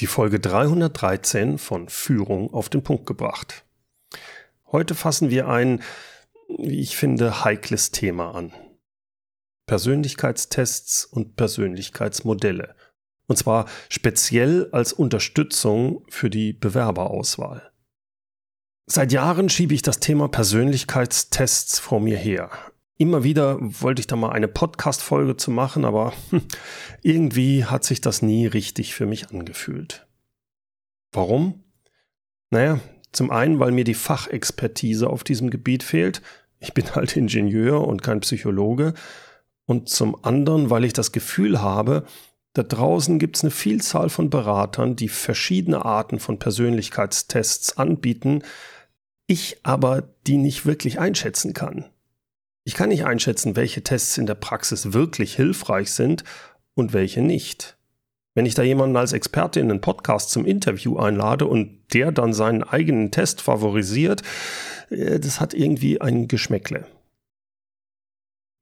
Die Folge 313 von Führung auf den Punkt gebracht. Heute fassen wir ein, wie ich finde, heikles Thema an. Persönlichkeitstests und Persönlichkeitsmodelle. Und zwar speziell als Unterstützung für die Bewerberauswahl. Seit Jahren schiebe ich das Thema Persönlichkeitstests vor mir her. Immer wieder wollte ich da mal eine Podcast-Folge zu machen, aber irgendwie hat sich das nie richtig für mich angefühlt. Warum? Naja, zum einen, weil mir die Fachexpertise auf diesem Gebiet fehlt. Ich bin halt Ingenieur und kein Psychologe. Und zum anderen, weil ich das Gefühl habe, da draußen gibt es eine Vielzahl von Beratern, die verschiedene Arten von Persönlichkeitstests anbieten, ich aber die nicht wirklich einschätzen kann. Ich kann nicht einschätzen, welche Tests in der Praxis wirklich hilfreich sind und welche nicht. Wenn ich da jemanden als Experte in einen Podcast zum Interview einlade und der dann seinen eigenen Test favorisiert, äh, das hat irgendwie ein Geschmäckle.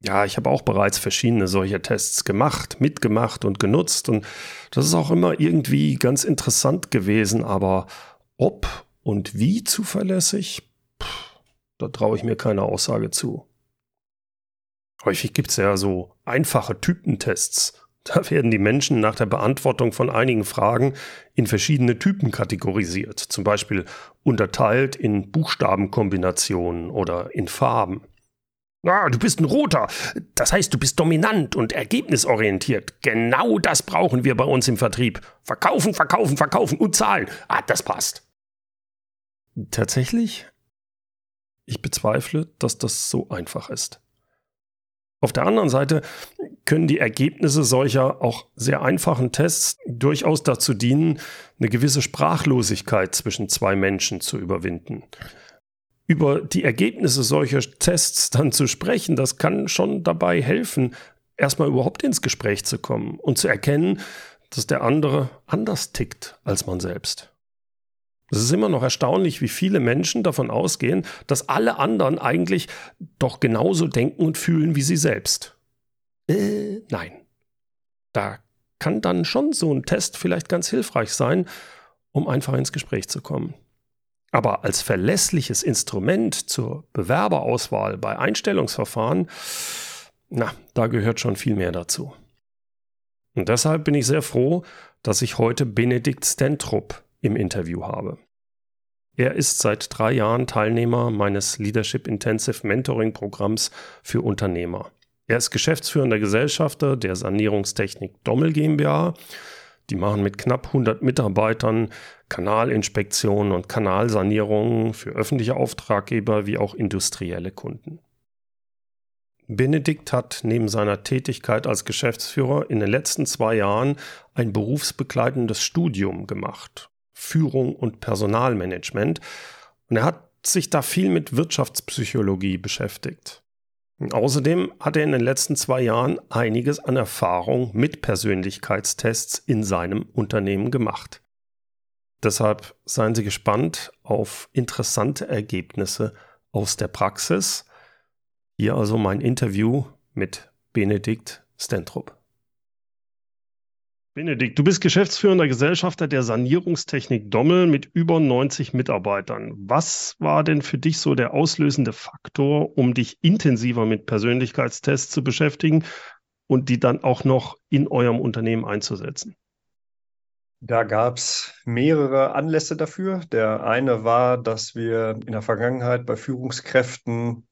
Ja, ich habe auch bereits verschiedene solcher Tests gemacht, mitgemacht und genutzt und das ist auch immer irgendwie ganz interessant gewesen, aber ob und wie zuverlässig, pff, da traue ich mir keine Aussage zu. Häufig gibt es ja so einfache Typentests. Da werden die Menschen nach der Beantwortung von einigen Fragen in verschiedene Typen kategorisiert, zum Beispiel unterteilt in Buchstabenkombinationen oder in Farben. Ah, du bist ein Roter. Das heißt, du bist dominant und ergebnisorientiert. Genau das brauchen wir bei uns im Vertrieb. Verkaufen, verkaufen, verkaufen und zahlen. Ah, das passt. Tatsächlich? Ich bezweifle, dass das so einfach ist. Auf der anderen Seite können die Ergebnisse solcher auch sehr einfachen Tests durchaus dazu dienen, eine gewisse Sprachlosigkeit zwischen zwei Menschen zu überwinden. Über die Ergebnisse solcher Tests dann zu sprechen, das kann schon dabei helfen, erstmal überhaupt ins Gespräch zu kommen und zu erkennen, dass der andere anders tickt als man selbst. Es ist immer noch erstaunlich, wie viele Menschen davon ausgehen, dass alle anderen eigentlich doch genauso denken und fühlen wie sie selbst. Äh, nein. Da kann dann schon so ein Test vielleicht ganz hilfreich sein, um einfach ins Gespräch zu kommen. Aber als verlässliches Instrument zur Bewerberauswahl bei Einstellungsverfahren, na, da gehört schon viel mehr dazu. Und deshalb bin ich sehr froh, dass ich heute Benedikt Stentrup im Interview habe. Er ist seit drei Jahren Teilnehmer meines Leadership Intensive Mentoring Programms für Unternehmer. Er ist geschäftsführender Gesellschafter der Sanierungstechnik Dommel GmbH. Die machen mit knapp 100 Mitarbeitern Kanalinspektionen und Kanalsanierungen für öffentliche Auftraggeber wie auch industrielle Kunden. Benedikt hat neben seiner Tätigkeit als Geschäftsführer in den letzten zwei Jahren ein berufsbegleitendes Studium gemacht Führung und Personalmanagement. Und er hat sich da viel mit Wirtschaftspsychologie beschäftigt. Und außerdem hat er in den letzten zwei Jahren einiges an Erfahrung mit Persönlichkeitstests in seinem Unternehmen gemacht. Deshalb seien Sie gespannt auf interessante Ergebnisse aus der Praxis. Hier also mein Interview mit Benedikt Stentrup. Benedikt, du bist geschäftsführender Gesellschafter der Sanierungstechnik Dommel mit über 90 Mitarbeitern. Was war denn für dich so der auslösende Faktor, um dich intensiver mit Persönlichkeitstests zu beschäftigen und die dann auch noch in eurem Unternehmen einzusetzen? Da gab es mehrere Anlässe dafür. Der eine war, dass wir in der Vergangenheit bei Führungskräften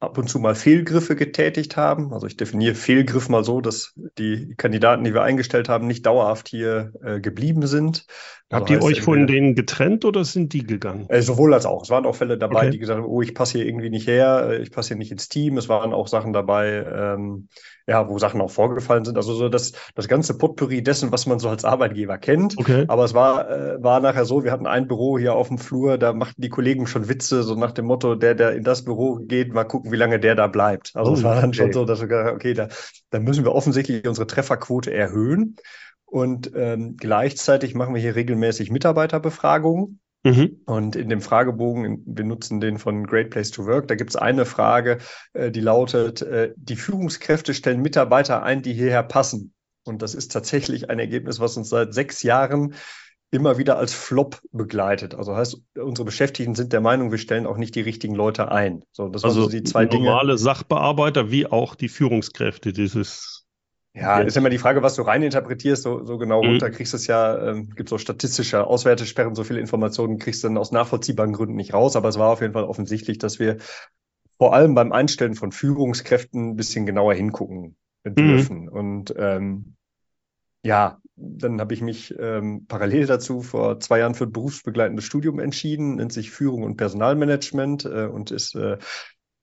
ab und zu mal Fehlgriffe getätigt haben. Also ich definiere Fehlgriff mal so, dass die Kandidaten, die wir eingestellt haben, nicht dauerhaft hier äh, geblieben sind. Also Habt ihr euch von denen getrennt oder sind die gegangen? Äh, sowohl als auch. Es waren auch Fälle dabei, okay. die gesagt haben, oh, ich passe hier irgendwie nicht her, äh, ich passe hier nicht ins Team. Es waren auch Sachen dabei, ähm, ja, wo Sachen auch vorgefallen sind. Also so das, das ganze Potpourri dessen, was man so als Arbeitgeber kennt. Okay. Aber es war, äh, war nachher so, wir hatten ein Büro hier auf dem Flur, da machten die Kollegen schon Witze, so nach dem Motto, der, der in das Büro geht, mal gucken, wie lange der da bleibt. Also oh, es war dann okay. schon so, dass wir gesagt okay, da, da müssen wir offensichtlich unsere Trefferquote erhöhen. Und ähm, gleichzeitig machen wir hier regelmäßig Mitarbeiterbefragungen. Mhm. Und in dem Fragebogen, wir nutzen den von Great Place to Work, da gibt es eine Frage, äh, die lautet, äh, die Führungskräfte stellen Mitarbeiter ein, die hierher passen. Und das ist tatsächlich ein Ergebnis, was uns seit sechs Jahren immer wieder als Flop begleitet. Also heißt, unsere Beschäftigten sind der Meinung, wir stellen auch nicht die richtigen Leute ein. So, das also so die zwei normale Dinge. Sachbearbeiter wie auch die Führungskräfte dieses. Ja, ist immer die Frage, was du reininterpretierst. So, so genau mhm. runter kriegst du es ja, ähm, gibt so statistische Auswertesperren, so viele Informationen kriegst du dann aus nachvollziehbaren Gründen nicht raus. Aber es war auf jeden Fall offensichtlich, dass wir vor allem beim Einstellen von Führungskräften ein bisschen genauer hingucken mhm. dürfen. Mhm. Und ähm, ja, dann habe ich mich ähm, parallel dazu vor zwei Jahren für ein berufsbegleitendes Studium entschieden, nennt sich Führung und Personalmanagement äh, und ist äh,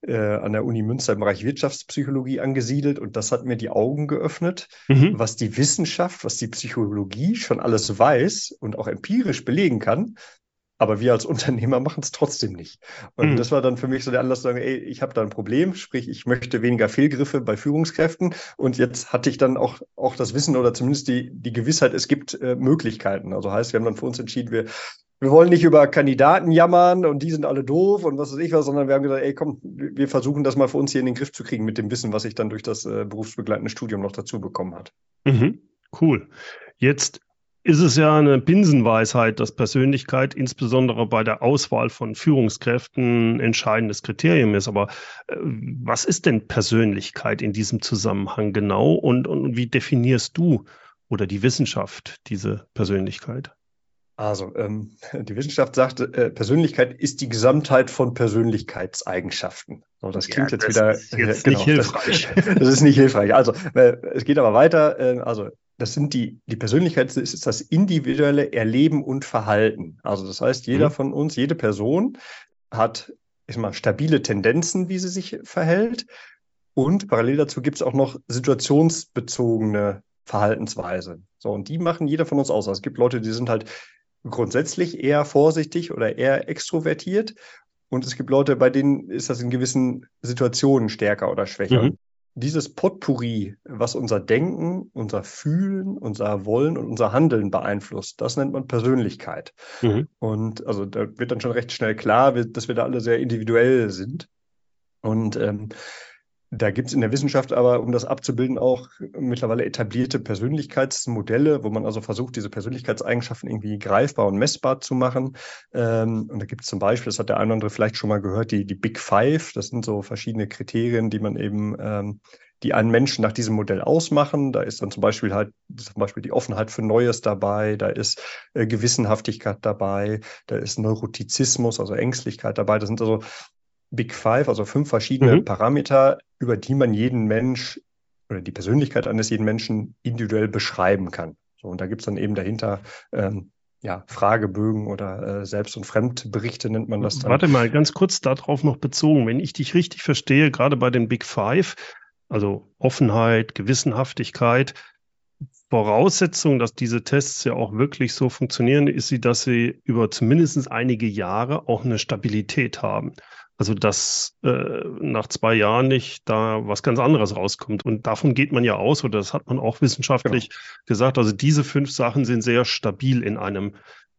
äh, an der Uni Münster im Bereich Wirtschaftspsychologie angesiedelt. Und das hat mir die Augen geöffnet, mhm. was die Wissenschaft, was die Psychologie schon alles weiß und auch empirisch belegen kann, aber wir als Unternehmer machen es trotzdem nicht. Und mhm. das war dann für mich so der Anlass zu sagen, ey, ich habe da ein Problem, sprich, ich möchte weniger Fehlgriffe bei Führungskräften. Und jetzt hatte ich dann auch, auch das Wissen oder zumindest die, die Gewissheit, es gibt äh, Möglichkeiten. Also heißt, wir haben dann für uns entschieden, wir, wir wollen nicht über Kandidaten jammern und die sind alle doof und was weiß ich was, sondern wir haben gesagt, ey, komm, wir versuchen das mal für uns hier in den Griff zu kriegen mit dem Wissen, was ich dann durch das äh, berufsbegleitende Studium noch dazu bekommen hat. Mhm. Cool. Jetzt ist es ja eine Binsenweisheit, dass Persönlichkeit insbesondere bei der Auswahl von Führungskräften ein entscheidendes Kriterium ist. Aber äh, was ist denn Persönlichkeit in diesem Zusammenhang genau und, und wie definierst du oder die Wissenschaft diese Persönlichkeit? Also, ähm, die Wissenschaft sagt, äh, Persönlichkeit ist die Gesamtheit von Persönlichkeitseigenschaften. So, das klingt ja, das jetzt wieder ist jetzt äh, genau, nicht hilfreich. Das, das, ist nicht hilfreich. Also, äh, es geht aber weiter. Äh, also, das sind die, die Persönlichkeit ist das individuelle Erleben und Verhalten. Also das heißt, jeder mhm. von uns, jede Person hat ich mal, stabile Tendenzen, wie sie sich verhält. Und parallel dazu gibt es auch noch situationsbezogene Verhaltensweise. So, und die machen jeder von uns aus. Also es gibt Leute, die sind halt grundsätzlich eher vorsichtig oder eher extrovertiert. Und es gibt Leute, bei denen ist das in gewissen Situationen stärker oder schwächer. Mhm dieses Potpourri, was unser Denken, unser Fühlen, unser Wollen und unser Handeln beeinflusst, das nennt man Persönlichkeit. Mhm. Und also da wird dann schon recht schnell klar, dass wir da alle sehr individuell sind. Und ähm, da gibt es in der Wissenschaft aber, um das abzubilden, auch mittlerweile etablierte Persönlichkeitsmodelle, wo man also versucht, diese Persönlichkeitseigenschaften irgendwie greifbar und messbar zu machen. Ähm, und da gibt es zum Beispiel, das hat der eine oder andere vielleicht schon mal gehört, die, die Big Five. Das sind so verschiedene Kriterien, die man eben, ähm, die einen Menschen nach diesem Modell ausmachen. Da ist dann zum Beispiel halt zum Beispiel die Offenheit für Neues dabei, da ist äh, Gewissenhaftigkeit dabei, da ist Neurotizismus, also Ängstlichkeit dabei. Das sind also Big Five, also fünf verschiedene mhm. Parameter, über die man jeden Mensch oder die Persönlichkeit eines jeden Menschen individuell beschreiben kann. So, und da gibt es dann eben dahinter ähm, ja, Fragebögen oder äh, Selbst- und Fremdberichte nennt man das dann. Warte mal, ganz kurz darauf noch bezogen. Wenn ich dich richtig verstehe, gerade bei den Big Five, also Offenheit, Gewissenhaftigkeit, Voraussetzung, dass diese Tests ja auch wirklich so funktionieren, ist sie, dass sie über zumindest einige Jahre auch eine Stabilität haben. Also dass äh, nach zwei Jahren nicht da was ganz anderes rauskommt. Und davon geht man ja aus, oder das hat man auch wissenschaftlich genau. gesagt. Also diese fünf Sachen sind sehr stabil in einem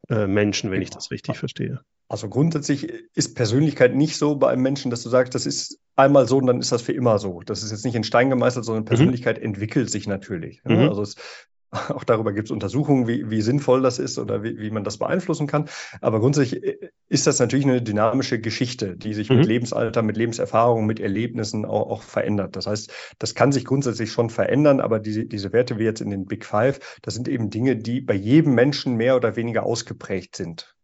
äh, Menschen, wenn genau. ich das richtig verstehe. Also grundsätzlich ist Persönlichkeit nicht so bei einem Menschen, dass du sagst, das ist einmal so und dann ist das für immer so. Das ist jetzt nicht in Stein gemeißelt, sondern mhm. Persönlichkeit mhm. entwickelt sich natürlich. Mhm. Also es auch darüber gibt es Untersuchungen, wie, wie sinnvoll das ist oder wie, wie man das beeinflussen kann. Aber grundsätzlich äh, ist das natürlich eine dynamische Geschichte, die sich mhm. mit Lebensalter, mit Lebenserfahrung, mit Erlebnissen auch, auch, verändert. Das heißt, das kann sich grundsätzlich schon verändern, aber diese, diese Werte wie jetzt in den Big Five, das sind eben Dinge, die bei jedem Menschen mehr oder weniger ausgeprägt sind.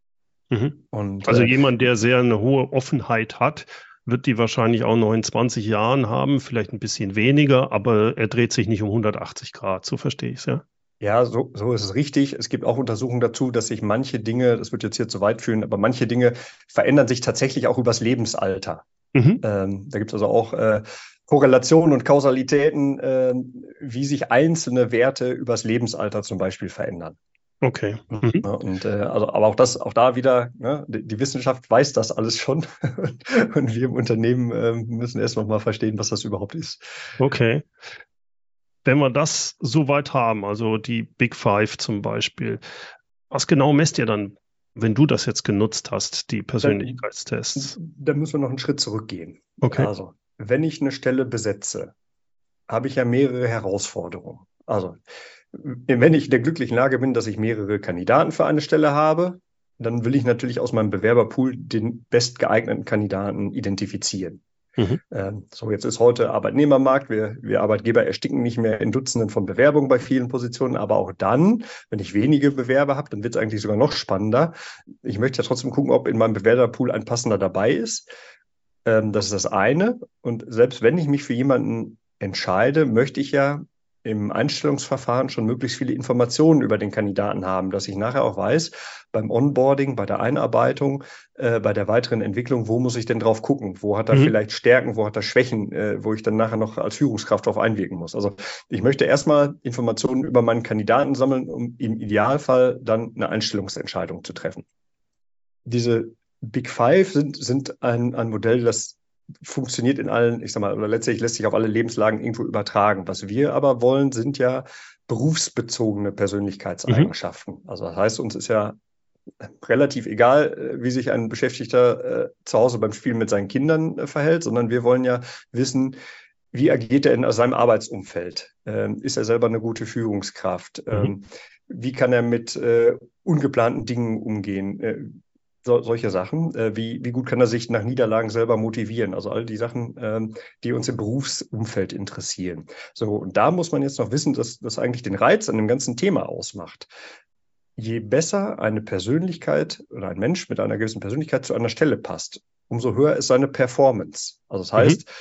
Mhm. Und, also äh, jemand, der sehr eine hohe Offenheit hat, wird die wahrscheinlich auch noch in 20 Jahren haben, vielleicht ein bisschen weniger, aber er dreht sich nicht um 180 Grad, so verstehe ich es, ja. Ja, so, so ist es richtig. Es gibt auch Untersuchungen dazu, dass sich manche Dinge, das wird jetzt hier zu weit führen, aber manche Dinge verändern sich tatsächlich auch übers Lebensalter. Mhm. Ähm, da gibt es also auch äh, Korrelationen und Kausalitäten, äh, wie sich einzelne Werte übers Lebensalter zum Beispiel verändern. Okay. Mhm. und äh, also, aber auch das, auch da wieder, ne, die, die, Wissenschaft weiß das alles schon und wir im Unternehmen äh, müssen erst noch mal verstehen, was das überhaupt ist. Okay wenn wir das so weit haben, also die Big Five zum Beispiel, was genau messt ihr dann, wenn du das jetzt genutzt hast, die Persönlichkeitstests? Da, da müssen wir noch einen Schritt zurückgehen. Okay. Also, wenn ich eine Stelle besetze, habe ich ja mehrere Herausforderungen. Also, wenn ich in der glücklichen Lage bin, dass ich mehrere Kandidaten für eine Stelle habe, dann will ich natürlich aus meinem Bewerberpool den bestgeeigneten Kandidaten identifizieren. Mhm. Ähm, so, jetzt ist heute Arbeitnehmermarkt. Wir, wir Arbeitgeber ersticken nicht mehr in Dutzenden von Bewerbungen bei vielen Positionen, aber auch dann, wenn ich wenige Bewerber habe, dann wird es eigentlich sogar noch spannender. Ich möchte ja trotzdem gucken, ob in meinem Bewerberpool ein passender dabei ist. Ähm, das ist das eine. Und selbst wenn ich mich für jemanden entscheide, möchte ich ja im Einstellungsverfahren schon möglichst viele Informationen über den Kandidaten haben, dass ich nachher auch weiß, beim Onboarding, bei der Einarbeitung, äh, bei der weiteren Entwicklung, wo muss ich denn drauf gucken? Wo hat er mhm. vielleicht Stärken, wo hat er Schwächen, äh, wo ich dann nachher noch als Führungskraft darauf einwirken muss? Also ich möchte erstmal Informationen über meinen Kandidaten sammeln, um im Idealfall dann eine Einstellungsentscheidung zu treffen. Diese Big Five sind, sind ein, ein Modell, das funktioniert in allen, ich sag mal, oder letztlich lässt sich auf alle Lebenslagen irgendwo übertragen. Was wir aber wollen, sind ja berufsbezogene Persönlichkeitseigenschaften. Mhm. Also das heißt, uns ist ja relativ egal, äh, wie sich ein Beschäftigter äh, zu Hause beim Spielen mit seinen Kindern äh, verhält, sondern wir wollen ja wissen, wie agiert er in seinem Arbeitsumfeld? Ähm, ist er selber eine gute Führungskraft? Mhm. Ähm, wie kann er mit äh, ungeplanten Dingen umgehen? So, solche Sachen. Äh, wie, wie gut kann er sich nach Niederlagen selber motivieren? Also all die Sachen, ähm, die uns im Berufsumfeld interessieren. So, und da muss man jetzt noch wissen, dass das eigentlich den Reiz an dem ganzen Thema ausmacht. Je besser eine Persönlichkeit oder ein Mensch mit einer gewissen Persönlichkeit zu einer Stelle passt, umso höher ist seine Performance. Also das heißt, mhm.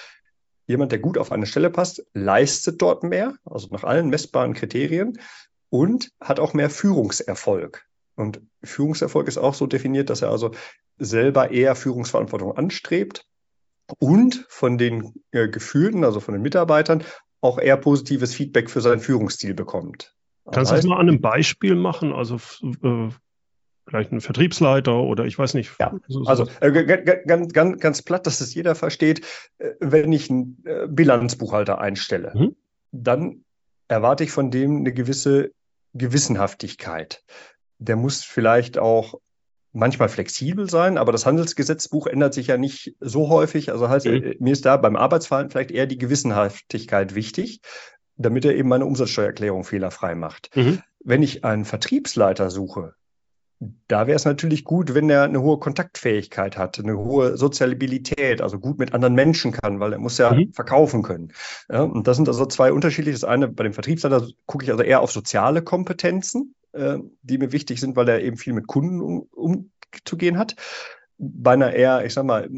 jemand, der gut auf eine Stelle passt, leistet dort mehr, also nach allen messbaren Kriterien und hat auch mehr Führungserfolg. Und Führungserfolg ist auch so definiert, dass er also selber eher Führungsverantwortung anstrebt und von den äh, Gefühlten, also von den Mitarbeitern, auch eher positives Feedback für seinen Führungsstil bekommt. Kannst du das mal an einem Beispiel machen? Also äh, vielleicht ein Vertriebsleiter oder ich weiß nicht. Ja, also äh, ganz, ganz, ganz platt, dass es jeder versteht, äh, wenn ich einen äh, Bilanzbuchhalter einstelle, mhm. dann erwarte ich von dem eine gewisse Gewissenhaftigkeit der muss vielleicht auch manchmal flexibel sein, aber das Handelsgesetzbuch ändert sich ja nicht so häufig. Also heißt, mhm. mir ist da beim Arbeitsverhalten vielleicht eher die Gewissenhaftigkeit wichtig, damit er eben meine Umsatzsteuererklärung fehlerfrei macht. Mhm. Wenn ich einen Vertriebsleiter suche, da wäre es natürlich gut, wenn er eine hohe Kontaktfähigkeit hat, eine hohe Sozialisabilität, also gut mit anderen Menschen kann, weil er muss ja mhm. verkaufen können. Ja, und das sind also zwei unterschiedliche. Das eine, bei dem Vertriebsleiter gucke ich also eher auf soziale Kompetenzen, äh, die mir wichtig sind, weil er eben viel mit Kunden um, umzugehen hat. Bei einer eher, ich sag mal,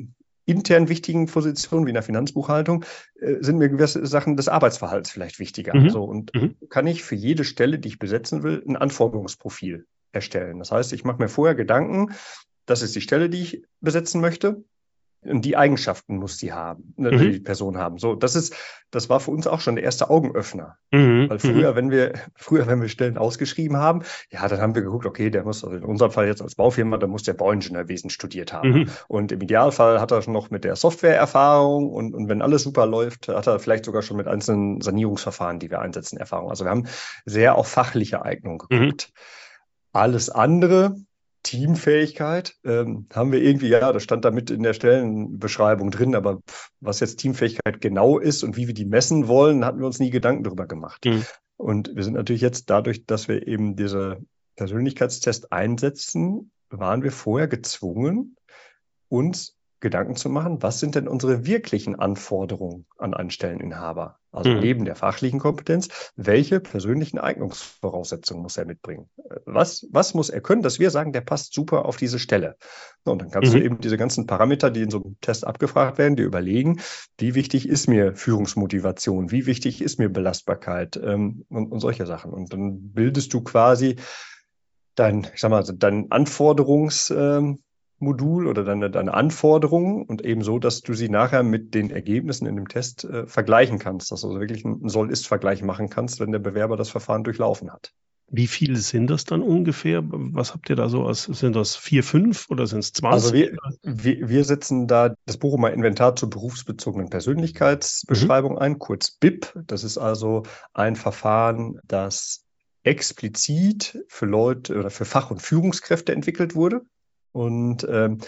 intern wichtigen Positionen wie in der Finanzbuchhaltung äh, sind mir gewisse Sachen des Arbeitsverhaltens vielleicht wichtiger. Mhm. So, und mhm. kann ich für jede Stelle, die ich besetzen will, ein Anforderungsprofil erstellen. Das heißt, ich mache mir vorher Gedanken, das ist die Stelle, die ich besetzen möchte. Und die Eigenschaften muss sie haben, ne, mhm. die Person haben. So, das ist, das war für uns auch schon der erste Augenöffner. Mhm. Weil früher, mhm. wenn wir, früher, wenn wir Stellen ausgeschrieben haben, ja, dann haben wir geguckt, okay, der muss, also in unserem Fall jetzt als Baufirma, da muss der Bauingenieurwesen studiert haben. Mhm. Und im Idealfall hat er schon noch mit der Software Erfahrung und, und wenn alles super läuft, hat er vielleicht sogar schon mit einzelnen Sanierungsverfahren, die wir einsetzen, Erfahrung. Also wir haben sehr auf fachliche Eignung mhm. geguckt. Alles andere, Teamfähigkeit, ähm, haben wir irgendwie, ja, das stand da mit in der Stellenbeschreibung drin, aber was jetzt Teamfähigkeit genau ist und wie wir die messen wollen, hatten wir uns nie Gedanken darüber gemacht. Mhm. Und wir sind natürlich jetzt dadurch, dass wir eben diese Persönlichkeitstest einsetzen, waren wir vorher gezwungen, uns Gedanken zu machen, was sind denn unsere wirklichen Anforderungen an einen Stelleninhaber? Also mhm. neben der fachlichen Kompetenz, welche persönlichen Eignungsvoraussetzungen muss er mitbringen? Was, was muss er können, dass wir sagen, der passt super auf diese Stelle? Und dann kannst mhm. du eben diese ganzen Parameter, die in so einem Test abgefragt werden, dir überlegen, wie wichtig ist mir Führungsmotivation, wie wichtig ist mir Belastbarkeit ähm, und, und solche Sachen. Und dann bildest du quasi dein, ich sag mal, dein Anforderungs, ähm, Modul oder deine, deine Anforderungen und eben so, dass du sie nachher mit den Ergebnissen in dem Test äh, vergleichen kannst, dass du also wirklich einen Soll-Ist-Vergleich machen kannst, wenn der Bewerber das Verfahren durchlaufen hat. Wie viele sind das dann ungefähr? Was habt ihr da so? Als, sind das vier, fünf oder sind es 20? Also wir, wir, wir setzen da das Bochumer Inventar zur berufsbezogenen Persönlichkeitsbeschreibung mhm. ein, kurz BIP. Das ist also ein Verfahren, das explizit für Leute oder für Fach- und Führungskräfte entwickelt wurde. Und ähm,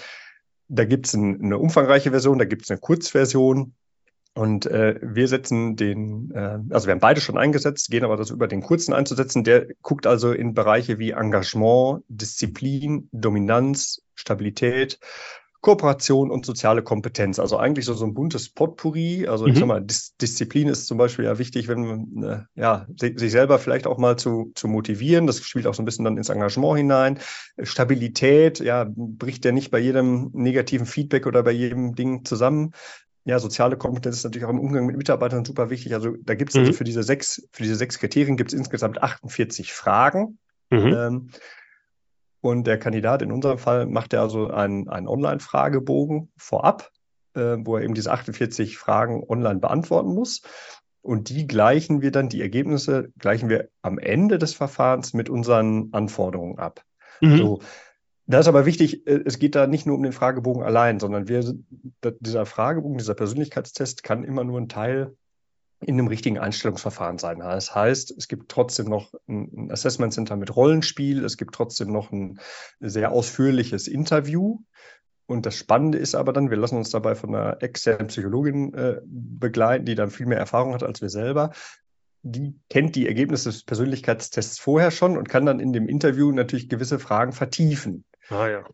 da gibt es ein, eine umfangreiche Version, da gibt es eine Kurzversion. Und äh, wir setzen den, äh, also wir haben beide schon eingesetzt, gehen aber das über den kurzen einzusetzen. Der guckt also in Bereiche wie Engagement, Disziplin, Dominanz, Stabilität, Kooperation und soziale Kompetenz. Also eigentlich so, so ein buntes Potpourri. Also mhm. ich sag mal, Dis Disziplin ist zum Beispiel ja wichtig, wenn man äh, ja, sich selber vielleicht auch mal zu, zu motivieren. Das spielt auch so ein bisschen dann ins Engagement hinein. Stabilität, ja, bricht ja nicht bei jedem negativen Feedback oder bei jedem Ding zusammen ja, soziale Kompetenz ist natürlich auch im Umgang mit Mitarbeitern super wichtig. Also da gibt es also mhm. also für diese sechs, für diese sechs Kriterien gibt es insgesamt 48 Fragen. Mhm. Ähm, und der Kandidat in unserem Fall macht ja also einen, einen Online-Fragebogen vorab, äh, wo er eben diese 48 Fragen online beantworten muss. Und die gleichen wir dann, die Ergebnisse gleichen wir am Ende des Verfahrens mit unseren Anforderungen ab. Mhm. So, da ist aber wichtig, äh, es geht da nicht nur um den Fragebogen allein, sondern wir, dieser Fragebogen, dieser Persönlichkeitstest kann immer nur ein Teil in einem richtigen Einstellungsverfahren sein. Das heißt, es gibt trotzdem noch ein Assessment Center mit Rollenspiel, es gibt trotzdem noch ein sehr ausführliches Interview. Und das Spannende ist aber dann, wir lassen uns dabei von einer externen Psychologin äh, begleiten, die dann viel mehr Erfahrung hat als wir selber. Die kennt die Ergebnisse des Persönlichkeitstests vorher schon und kann dann in dem Interview natürlich gewisse Fragen vertiefen. Ah, ja.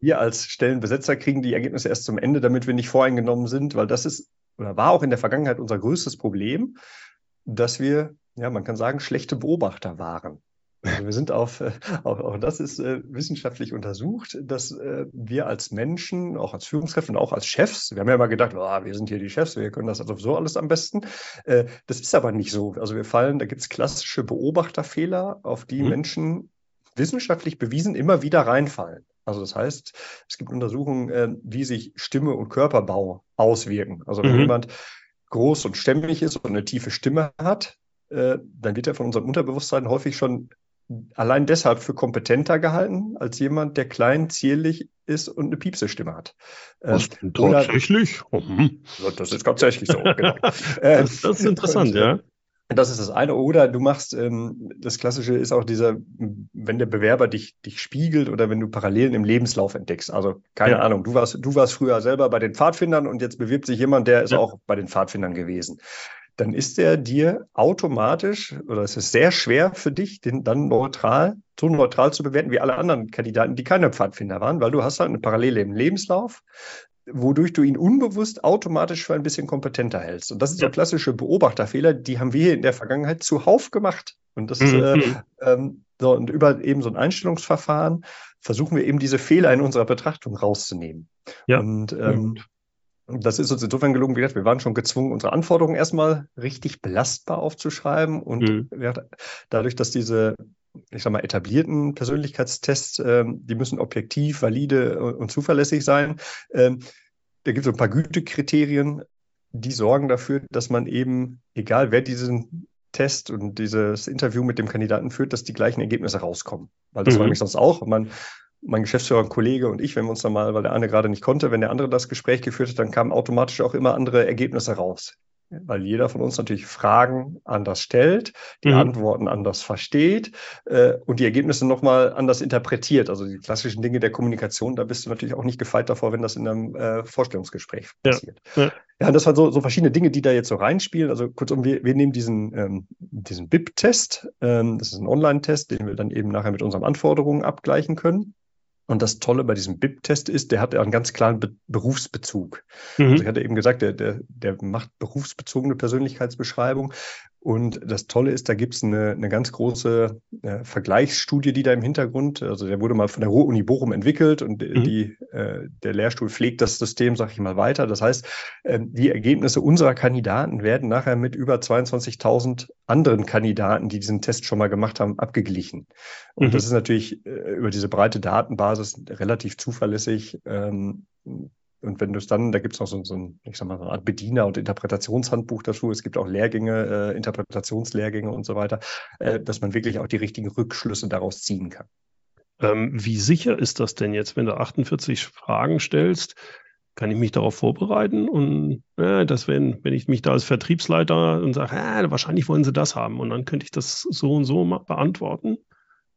Wir als Stellenbesetzer kriegen die Ergebnisse erst zum Ende, damit wir nicht voreingenommen sind, weil das ist oder war auch in der Vergangenheit unser größtes Problem, dass wir, ja, man kann sagen, schlechte Beobachter waren. Also wir sind auf, äh, auch, auch das ist äh, wissenschaftlich untersucht, dass äh, wir als Menschen, auch als Führungskräfte und auch als Chefs, wir haben ja immer gedacht, oh, wir sind hier die Chefs, wir können das also so alles am besten. Äh, das ist aber nicht so. Also wir fallen, da gibt es klassische Beobachterfehler, auf die mhm. Menschen wissenschaftlich bewiesen immer wieder reinfallen. Also das heißt, es gibt Untersuchungen, äh, wie sich Stimme und Körperbau auswirken. Also wenn mhm. jemand groß und stämmig ist und eine tiefe Stimme hat, äh, dann wird er von unserem Unterbewusstsein häufig schon allein deshalb für kompetenter gehalten als jemand, der klein, zierlich ist und eine piepse Stimme hat. Äh, Was, tatsächlich? Oh, hm. Das ist tatsächlich so, genau. das, das, ist interessant, und, ja. Das ist das eine. Oder du machst, ähm, das Klassische ist auch dieser, wenn der Bewerber dich, dich spiegelt oder wenn du Parallelen im Lebenslauf entdeckst. Also keine ja. Ahnung, du warst, du warst früher selber bei den Pfadfindern und jetzt bewirbt sich jemand, der ist ja. auch bei den Pfadfindern gewesen. Dann ist er dir automatisch, oder es ist sehr schwer für dich, den dann neutral, so neutral zu bewerten wie alle anderen Kandidaten, die keine Pfadfinder waren, weil du hast halt eine Parallele im Lebenslauf wodurch du ihn unbewusst automatisch für ein bisschen kompetenter hältst. Und das ist ja. so klassische Beobachterfehler, die haben wir in der Vergangenheit zuhauf gemacht. Und das mhm. äh, ähm, so, und über eben so ein Einstellungsverfahren versuchen wir eben diese Fehler in unserer Betrachtung rauszunehmen. Ja. Und ähm, das ist uns insofern gelungen, wie gesagt, wir waren schon gezwungen, unsere Anforderungen erstmal richtig belastbar aufzuschreiben. Und mhm. dadurch, dass diese ich sag mal, etablierten Persönlichkeitstests, ähm, die müssen objektiv, valide und zuverlässig sein. Ähm, da gibt es ein paar Gütekriterien, die sorgen dafür, dass man eben, egal wer diesen Test und dieses Interview mit dem Kandidaten führt, dass die gleichen Ergebnisse rauskommen. Weil das mhm. war nämlich sonst auch. Man, mein Geschäftsführer, ein Kollege und ich, wenn wir uns dann mal, weil der eine gerade nicht konnte, wenn der andere das Gespräch geführt hat, dann kamen automatisch auch immer andere Ergebnisse raus weil jeder von uns natürlich Fragen anders stellt, die mhm. Antworten anders versteht äh, und die Ergebnisse nochmal anders interpretiert. Also die klassischen Dinge der Kommunikation, da bist du natürlich auch nicht gefeit davor, wenn das in einem äh, Vorstellungsgespräch passiert. Ja, ja. ja das waren so, so verschiedene Dinge, die da jetzt so reinspielen. Also kurzum, wir, wir nehmen diesen, ähm, diesen BIP-Test, ähm, das ist ein Online-Test, den wir dann eben nachher mit unseren Anforderungen abgleichen können. Und das Tolle bei diesem BIP-Test ist, der hat einen ganz klaren Be Berufsbezug. Mhm. Also ich hatte eben gesagt, der, der, der macht berufsbezogene Persönlichkeitsbeschreibung. Und das Tolle ist, da gibt es eine, eine ganz große äh, Vergleichsstudie, die da im Hintergrund, also der wurde mal von der Ruhr-Uni Bochum entwickelt und mhm. die, äh, der Lehrstuhl pflegt das System, sag ich mal, weiter. Das heißt, äh, die Ergebnisse unserer Kandidaten werden nachher mit über 22.000 anderen Kandidaten, die diesen Test schon mal gemacht haben, abgeglichen. Und mhm. das ist natürlich äh, über diese breite Datenbasis relativ zuverlässig. Ähm, und wenn du es dann, da gibt es noch so, so ein, ich sag mal, so eine Art Bediener- und Interpretationshandbuch dazu. Es gibt auch Lehrgänge, äh, Interpretationslehrgänge und so weiter, äh, dass man wirklich auch die richtigen Rückschlüsse daraus ziehen kann. Ähm, wie sicher ist das denn jetzt, wenn du 48 Fragen stellst? Kann ich mich darauf vorbereiten? Und äh, dass wenn, wenn ich mich da als Vertriebsleiter und sage, äh, wahrscheinlich wollen sie das haben und dann könnte ich das so und so beantworten?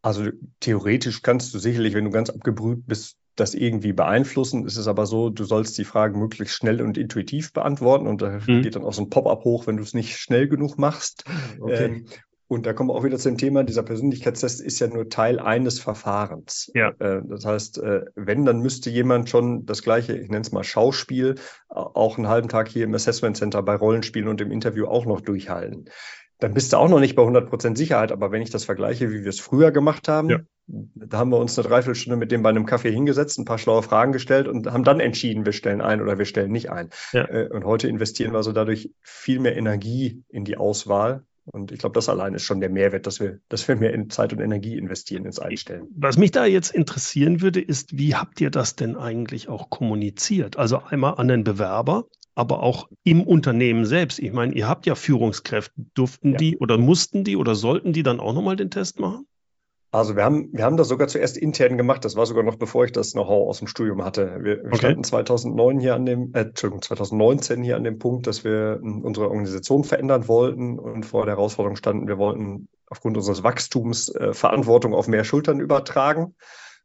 Also theoretisch kannst du sicherlich, wenn du ganz abgebrüht bist, das irgendwie beeinflussen. Es ist aber so, du sollst die Fragen möglichst schnell und intuitiv beantworten und da mhm. geht dann auch so ein Pop-up hoch, wenn du es nicht schnell genug machst. Okay. Ähm, und da kommen wir auch wieder zu dem Thema, dieser Persönlichkeitstest ist ja nur Teil eines Verfahrens. Ja. Äh, das heißt, äh, wenn, dann müsste jemand schon das gleiche, ich nenne es mal Schauspiel, auch einen halben Tag hier im Assessment Center bei Rollenspielen und im Interview auch noch durchhalten. Dann bist du auch noch nicht bei 100% Sicherheit, aber wenn ich das vergleiche, wie wir es früher gemacht haben, ja. da haben wir uns eine Dreiviertelstunde mit dem bei einem Kaffee hingesetzt, ein paar schlaue Fragen gestellt und haben dann entschieden, wir stellen ein oder wir stellen nicht ein. Ja. Äh, und heute investieren wir so dadurch viel mehr Energie in die Auswahl und ich glaube, das allein ist schon der Mehrwert, dass wir, dass wir mehr in Zeit und Energie investieren ins Einstellen. Was mich da jetzt interessieren würde, ist, wie habt ihr das denn eigentlich auch kommuniziert? Also einmal an den Bewerber, aber auch im Unternehmen selbst. Ich meine, ihr habt ja Führungskräfte. Durften ja. die oder mussten die oder sollten die dann auch nochmal den Test machen? Also wir haben, wir haben das sogar zuerst intern gemacht. Das war sogar noch bevor ich das Know-how aus dem Studium hatte. Wir, wir okay. standen 2009 hier an dem, äh, Entschuldigung, 2019 hier an dem Punkt, dass wir hm, unsere Organisation verändern wollten und vor der Herausforderung standen, wir wollten aufgrund unseres Wachstums äh, Verantwortung auf mehr Schultern übertragen.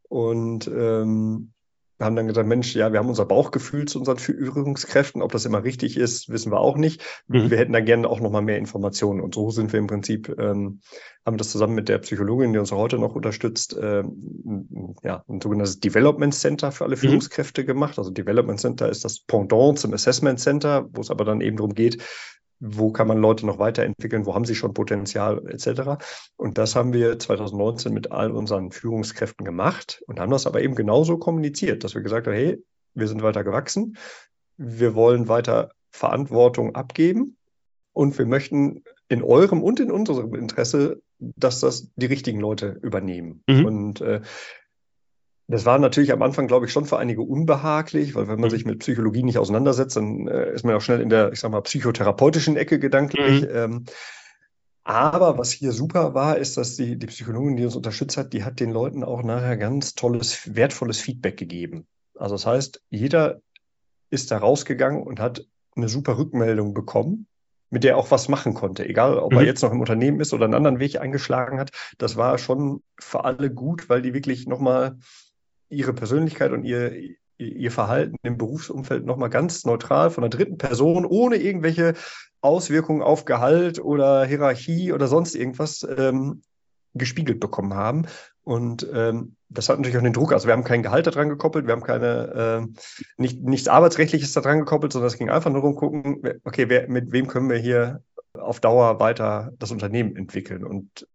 Und ähm, wir haben dann gesagt, Mensch, ja, wir haben unser Bauchgefühl zu unseren Führungskräften. Ob das immer richtig ist, wissen wir auch nicht. Mhm. Wir hätten da gerne auch noch mal mehr Informationen. Und so sind wir im Prinzip, ähm, haben das zusammen mit der Psychologin, die uns heute noch unterstützt, ähm, ja, ein sogenanntes Development Center für alle mhm. Führungskräfte mhm. gemacht. Also Development Center ist das Pendant zum Assessment Center, wo es aber dann eben darum geht, wo kann man Leute noch weiterentwickeln, wo haben sie schon Potenzial etc. Und das haben wir 2019 mit all unseren Führungskräften gemacht und haben das aber eben genauso kommuniziert, dass wir gesagt haben, hey, wir sind weiter gewachsen, wir wollen weiter Verantwortung abgeben und wir möchten in eurem und in unserem Interesse, dass das die richtigen Leute übernehmen. Mhm. Und äh, das war natürlich am Anfang, glaube ich, schon für einige unbehaglich, weil wenn man mhm. sich mit Psychologie nicht auseinandersetzt, dann äh, ist man auch schnell in der, ich sag mal, psychotherapeutischen Ecke gedanklich. Mhm. Ähm, aber was hier super war, ist, dass die, die Psychologin, die uns unterstützt hat, die hat den Leuten auch nachher ganz tolles, wertvolles Feedback gegeben. Also das heißt, jeder ist da rausgegangen und hat eine super Rückmeldung bekommen, mit der er auch was machen konnte. Egal, ob mhm. er jetzt noch im Unternehmen ist oder einen anderen Weg eingeschlagen hat. Das war schon für alle gut, weil die wirklich nochmal ihre Persönlichkeit und ihr, ihr Verhalten im Berufsumfeld nochmal ganz neutral von einer dritten Person, ohne irgendwelche Auswirkungen auf Gehalt oder Hierarchie oder sonst irgendwas ähm, gespiegelt bekommen haben. Und ähm, das hat natürlich auch den Druck. Also wir haben kein Gehalt daran gekoppelt, wir haben keine äh, nicht, nichts Arbeitsrechtliches daran gekoppelt, sondern es ging einfach nur darum gucken, okay, wer, mit wem können wir hier auf Dauer weiter das Unternehmen entwickeln. Und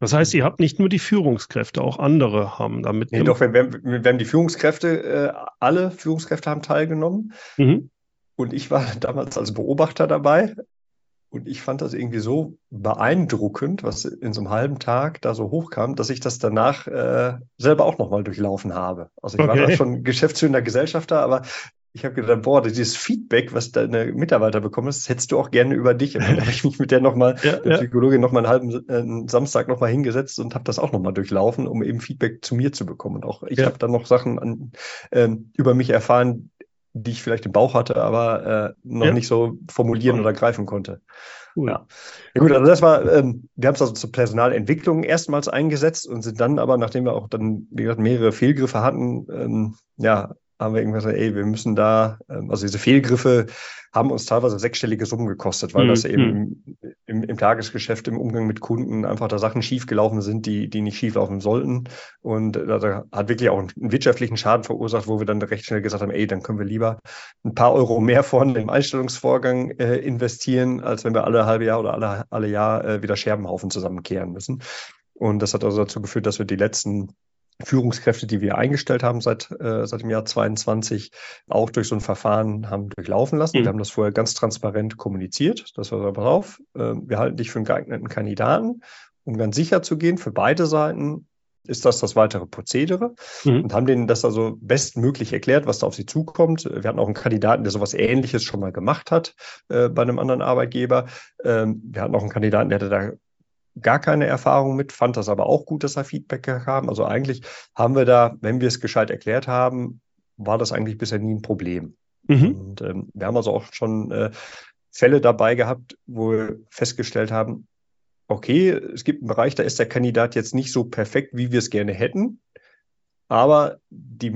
das heißt, ihr habt nicht nur die Führungskräfte, auch andere haben damit. Nee, doch, wir, wir, wir, haben die Führungskräfte, äh, alle Führungskräfte haben teilgenommen. Mhm. Und ich war damals als Beobachter dabei. Und ich fand das irgendwie so beeindruckend, was in so einem halben Tag da so hochkam, dass ich das danach äh, selber auch nochmal durchlaufen habe. Also ich okay. war da schon geschäftsführender Gesellschafter, aber ich habe gedacht, boah, dieses Feedback, was deine Mitarbeiter bekommen, das hättest du auch gerne über dich. Und dann habe ich mich mit der nochmal, ja, der ja. Psychologin nochmal einen halben äh, Samstag nochmal hingesetzt und habe das auch nochmal durchlaufen, um eben Feedback zu mir zu bekommen. Und auch ich ja. habe dann noch Sachen an, ähm, über mich erfahren, die ich vielleicht im Bauch hatte, aber äh, noch ja. nicht so formulieren oder greifen konnte. Cool. Ja. ja gut, also das war, ähm, wir haben es also zur Personalentwicklung erstmals eingesetzt und sind dann aber, nachdem wir auch dann, wie gesagt, mehrere Fehlgriffe hatten, ähm, ja, haben wir irgendwann gesagt, ey, wir müssen da, ähm, also diese Fehlgriffe haben uns teilweise sechsstellige Summen gekostet, weil mhm. das eben mhm. im, im, Tagesgeschäft, im Umgang mit Kunden einfach da Sachen schiefgelaufen sind, die, die nicht schieflaufen sollten. Und da hat wirklich auch einen wirtschaftlichen Schaden verursacht, wo wir dann recht schnell gesagt haben, ey, dann können wir lieber ein paar Euro mehr vorne im Einstellungsvorgang äh, investieren, als wenn wir alle halbe Jahr oder alle, alle Jahr äh, wieder Scherbenhaufen zusammenkehren müssen. Und das hat also dazu geführt, dass wir die letzten Führungskräfte, die wir eingestellt haben seit, äh, seit dem Jahr 22, auch durch so ein Verfahren haben durchlaufen lassen. Mhm. Wir haben das vorher ganz transparent kommuniziert. Das war aber drauf. Äh, wir halten dich für einen geeigneten Kandidaten. Um ganz sicher zu gehen, für beide Seiten ist das das weitere Prozedere mhm. und haben denen das also bestmöglich erklärt, was da auf sie zukommt. Wir hatten auch einen Kandidaten, der sowas Ähnliches schon mal gemacht hat äh, bei einem anderen Arbeitgeber. Ähm, wir hatten auch einen Kandidaten, der hatte da gar keine Erfahrung mit, fand das aber auch gut, dass er Feedback kam. Also eigentlich haben wir da, wenn wir es gescheit erklärt haben, war das eigentlich bisher nie ein Problem. Mhm. Und ähm, wir haben also auch schon äh, Fälle dabei gehabt, wo wir festgestellt haben, okay, es gibt einen Bereich, da ist der Kandidat jetzt nicht so perfekt, wie wir es gerne hätten. Aber die,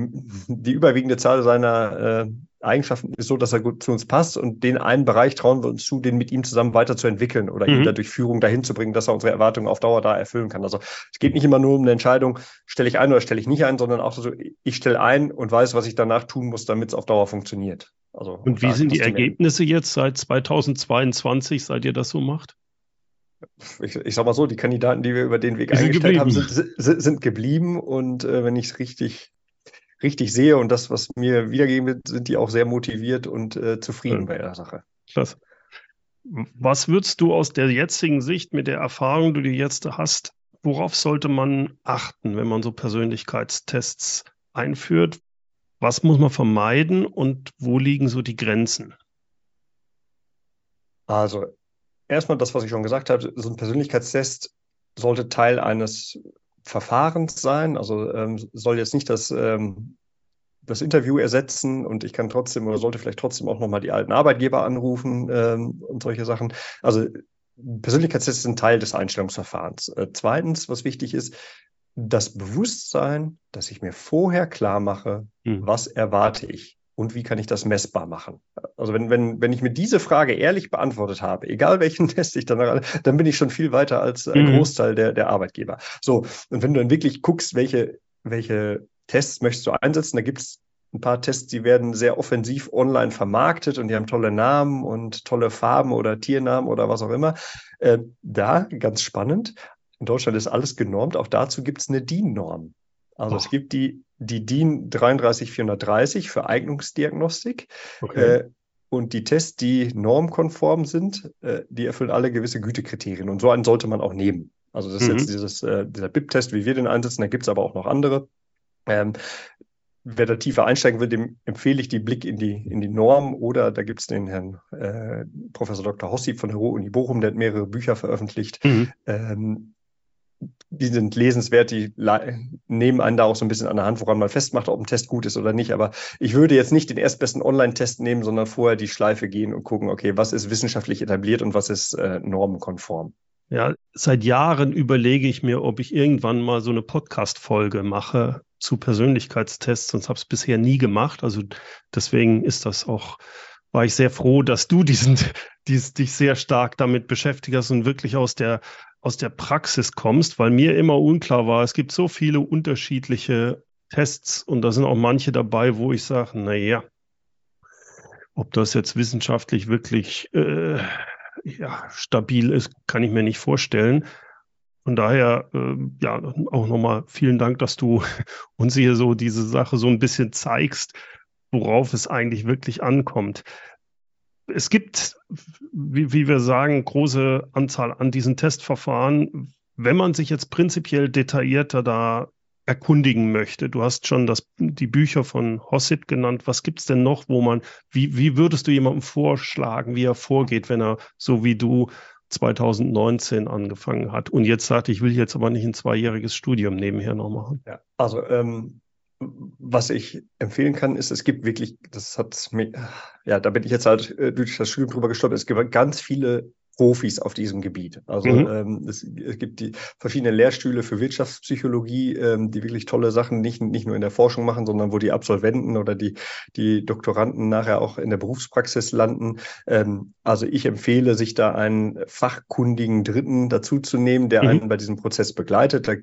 die überwiegende Zahl seiner äh, Eigenschaften ist so, dass er gut zu uns passt und den einen Bereich trauen wir uns zu, den mit ihm zusammen weiterzuentwickeln oder mhm. ihn dadurch Führung dahin zu bringen, dass er unsere Erwartungen auf Dauer da erfüllen kann. Also es geht nicht immer nur um eine Entscheidung, stelle ich ein oder stelle ich nicht ein, sondern auch so, ich stelle ein und weiß, was ich danach tun muss, damit es auf Dauer funktioniert. Also, und wie sind die Ergebnisse jetzt seit 2022, seit ihr das so macht? Ich, ich, sag mal so, die Kandidaten, die wir über den Weg die eingestellt haben, sind, sind, sind, geblieben. Und äh, wenn ich es richtig richtig sehe und das, was mir wiedergegeben wird, sind die auch sehr motiviert und äh, zufrieden ja. bei der Sache. Klasse. Was würdest du aus der jetzigen Sicht mit der Erfahrung, die du jetzt hast, worauf sollte man achten, wenn man so Persönlichkeitstests einführt? Was muss man vermeiden und wo liegen so die Grenzen? Also, erstmal das, was ich schon gesagt habe, so ein Persönlichkeitstest sollte Teil eines Verfahrens sein. Also ähm, soll jetzt nicht das, ähm, das Interview ersetzen und ich kann trotzdem oder sollte vielleicht trotzdem auch nochmal die alten Arbeitgeber anrufen ähm, und solche Sachen. Also Persönlichkeitstests sind Teil des Einstellungsverfahrens. Äh, zweitens, was wichtig ist, das Bewusstsein, dass ich mir vorher klar mache, hm. was erwarte ich und wie kann ich das messbar machen? Also wenn, wenn, wenn ich mir diese Frage ehrlich beantwortet habe, egal welchen Test ich dann, dann bin ich schon viel weiter als ein mhm. Großteil der, der Arbeitgeber. So, und wenn du dann wirklich guckst, welche, welche Tests möchtest du einsetzen, da gibt es ein paar Tests, die werden sehr offensiv online vermarktet und die haben tolle Namen und tolle Farben oder Tiernamen oder was auch immer. Äh, da, ganz spannend, in Deutschland ist alles genormt, auch dazu gibt es eine DIN-Norm. Also oh. es gibt die, die DIN 33430 für Eignungsdiagnostik. Okay. Äh, und die Tests, die normkonform sind, äh, die erfüllen alle gewisse Gütekriterien. Und so einen sollte man auch nehmen. Also das ist mhm. jetzt dieses, äh, dieser BIP-Test, wie wir den einsetzen. Da gibt es aber auch noch andere. Ähm, wer da tiefer einsteigen will, dem empfehle ich die Blick in die, in die Norm oder da gibt es den Herrn äh, Professor Dr. Hossi von der Ruhr-Uni Bochum, der hat mehrere Bücher veröffentlicht. Mhm. Ähm, die sind lesenswert, die nehmen einen da auch so ein bisschen an der Hand, woran man festmacht, ob ein Test gut ist oder nicht. Aber ich würde jetzt nicht den erstbesten Online-Test nehmen, sondern vorher die Schleife gehen und gucken, okay, was ist wissenschaftlich etabliert und was ist äh, normenkonform. Ja, seit Jahren überlege ich mir, ob ich irgendwann mal so eine Podcast-Folge mache zu Persönlichkeitstests, sonst habe ich es bisher nie gemacht. Also deswegen ist das auch, war ich sehr froh, dass du diesen, dies, dich sehr stark damit beschäftigst und wirklich aus der aus der Praxis kommst, weil mir immer unklar war, es gibt so viele unterschiedliche Tests und da sind auch manche dabei, wo ich sage, naja, ob das jetzt wissenschaftlich wirklich äh, ja, stabil ist, kann ich mir nicht vorstellen. Von daher, äh, ja, auch nochmal vielen Dank, dass du uns hier so diese Sache so ein bisschen zeigst, worauf es eigentlich wirklich ankommt es gibt, wie, wie wir sagen, große Anzahl an diesen Testverfahren. Wenn man sich jetzt prinzipiell detaillierter da erkundigen möchte. Du hast schon das, die Bücher von Hossip genannt. Was gibt es denn noch, wo man, wie, wie würdest du jemandem vorschlagen, wie er vorgeht, wenn er so wie du 2019 angefangen hat und jetzt sagt, ich will jetzt aber nicht ein zweijähriges Studium nebenher noch machen? Ja, also ähm, was ich empfehlen kann, ist, es gibt wirklich, das hat mir, ja, da bin ich jetzt halt äh, durch das Studium drüber gestolpert, es gibt ganz viele Profis auf diesem Gebiet. Also mhm. ähm, es, es, gibt die verschiedenen Lehrstühle für Wirtschaftspsychologie, ähm, die wirklich tolle Sachen nicht, nicht nur in der Forschung machen, sondern wo die Absolventen oder die, die Doktoranden nachher auch in der Berufspraxis landen. Ähm, also ich empfehle, sich da einen fachkundigen Dritten dazu zu nehmen, der mhm. einen bei diesem Prozess begleitet. Da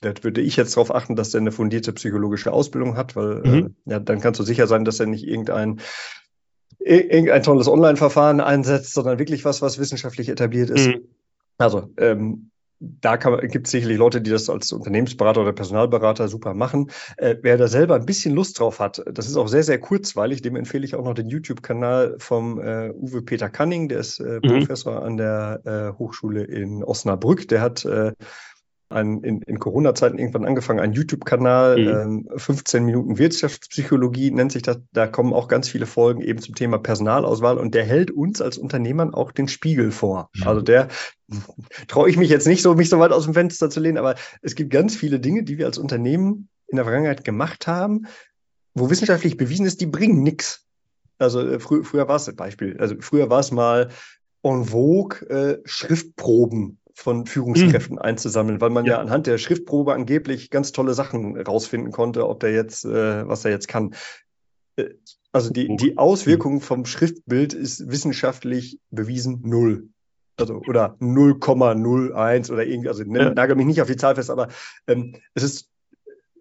da würde ich jetzt darauf achten, dass er eine fundierte psychologische Ausbildung hat, weil mhm. äh, ja, dann kannst du sicher sein, dass er nicht irgendein, irgendein tolles Online-Verfahren einsetzt, sondern wirklich was, was wissenschaftlich etabliert ist. Mhm. Also ähm, da gibt es sicherlich Leute, die das als Unternehmensberater oder Personalberater super machen. Äh, wer da selber ein bisschen Lust drauf hat, das ist auch sehr, sehr kurzweilig. Dem empfehle ich auch noch den YouTube-Kanal vom äh, Uwe Peter Canning, der ist äh, mhm. Professor an der äh, Hochschule in Osnabrück. Der hat äh, ein, in, in Corona-Zeiten irgendwann angefangen, einen YouTube-Kanal, mhm. ähm, 15 Minuten Wirtschaftspsychologie nennt sich das. Da kommen auch ganz viele Folgen eben zum Thema Personalauswahl und der hält uns als Unternehmern auch den Spiegel vor. Mhm. Also der traue ich mich jetzt nicht so, mich so weit aus dem Fenster zu lehnen, aber es gibt ganz viele Dinge, die wir als Unternehmen in der Vergangenheit gemacht haben, wo wissenschaftlich bewiesen ist, die bringen nichts. Also äh, frü früher war es ein Beispiel. Also früher war es mal en vogue, äh, Schriftproben von Führungskräften mhm. einzusammeln, weil man ja. ja. anhand der Schriftprobe angeblich ganz tolle Sachen rausfinden konnte, ob der jetzt, äh, was er jetzt kann. Äh, also die, die Auswirkung vom Schriftbild ist wissenschaftlich bewiesen null. Also oder 0,01 oder irgendwie, also ja. nagel mich nicht auf die Zahl fest, aber ähm, es ist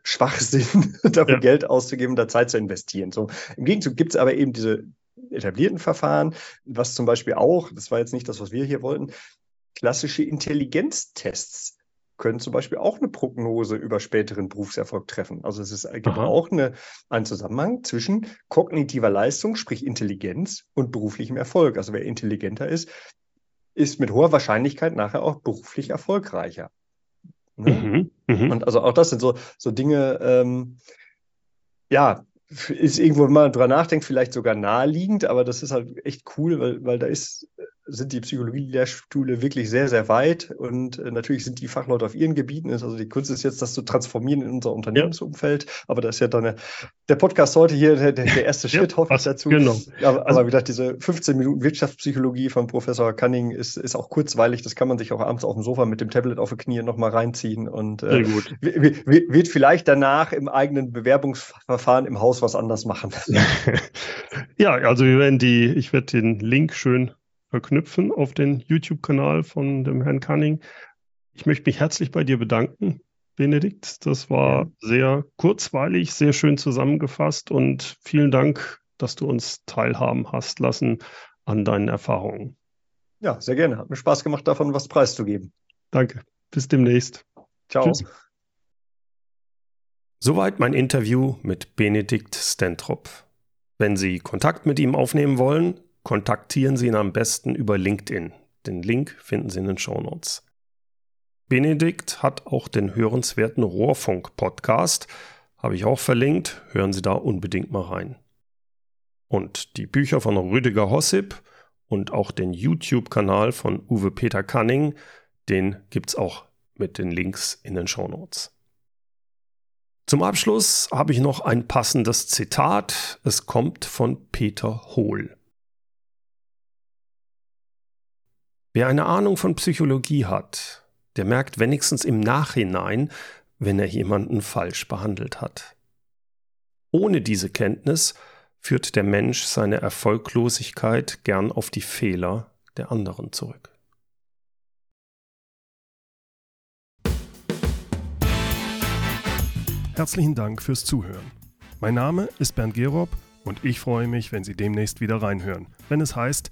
Schwachsinn, dafür ja. Geld auszugeben, da Zeit zu investieren. So, Im Gegenzug gibt es aber eben diese etablierten Verfahren, was zum Beispiel auch, das war jetzt nicht das, was wir hier wollten, klassische Intelligenztests können zum Beispiel auch eine Prognose über späteren Berufserfolg treffen. Also es ist, gibt Aha. auch eine, einen Zusammenhang zwischen kognitiver Leistung, sprich Intelligenz, und beruflichem Erfolg. Also wer intelligenter ist, ist mit hoher Wahrscheinlichkeit nachher auch beruflich erfolgreicher. Ne? Mhm, mh. Und also auch das sind so, so Dinge, ähm, ja, ist irgendwo, wenn man drüber nachdenkt, vielleicht sogar naheliegend, aber das ist halt echt cool, weil, weil da ist sind die Psychologie-Lehrstühle wirklich sehr, sehr weit und äh, natürlich sind die Fachleute auf ihren Gebieten. Also die Kunst ist jetzt, das zu transformieren in unser Unternehmensumfeld. Ja. Aber das ist ja dann eine, der Podcast heute hier der, der erste Schritt, ja, hoffe ich dazu. Genau. Aber, also, aber wie gesagt, diese 15 Minuten Wirtschaftspsychologie von Professor Cunning ist, ist auch kurzweilig. Das kann man sich auch abends auf dem Sofa mit dem Tablet auf die Knie nochmal reinziehen und äh, wird vielleicht danach im eigenen Bewerbungsverfahren im Haus was anders machen. ja, also wir werden die, ich werde den Link schön verknüpfen auf den YouTube-Kanal von dem Herrn Cunning. Ich möchte mich herzlich bei dir bedanken, Benedikt. Das war sehr kurzweilig, sehr schön zusammengefasst und vielen Dank, dass du uns teilhaben hast lassen an deinen Erfahrungen. Ja, sehr gerne. Hat mir Spaß gemacht, davon was preiszugeben. Danke. Bis demnächst. Ciao. Tschüss. Soweit mein Interview mit Benedikt Stentrop. Wenn Sie Kontakt mit ihm aufnehmen wollen, kontaktieren Sie ihn am besten über LinkedIn. Den Link finden Sie in den Show Notes. Benedikt hat auch den hörenswerten Rohrfunk-Podcast. Habe ich auch verlinkt. Hören Sie da unbedingt mal rein. Und die Bücher von Rüdiger Hossip und auch den YouTube-Kanal von Uwe Peter Canning, den gibt es auch mit den Links in den Show Notes. Zum Abschluss habe ich noch ein passendes Zitat. Es kommt von Peter Hohl. Wer eine Ahnung von Psychologie hat, der merkt wenigstens im Nachhinein, wenn er jemanden falsch behandelt hat. Ohne diese Kenntnis führt der Mensch seine Erfolglosigkeit gern auf die Fehler der anderen zurück. Herzlichen Dank fürs Zuhören. Mein Name ist Bernd Gerob und ich freue mich, wenn Sie demnächst wieder reinhören, wenn es heißt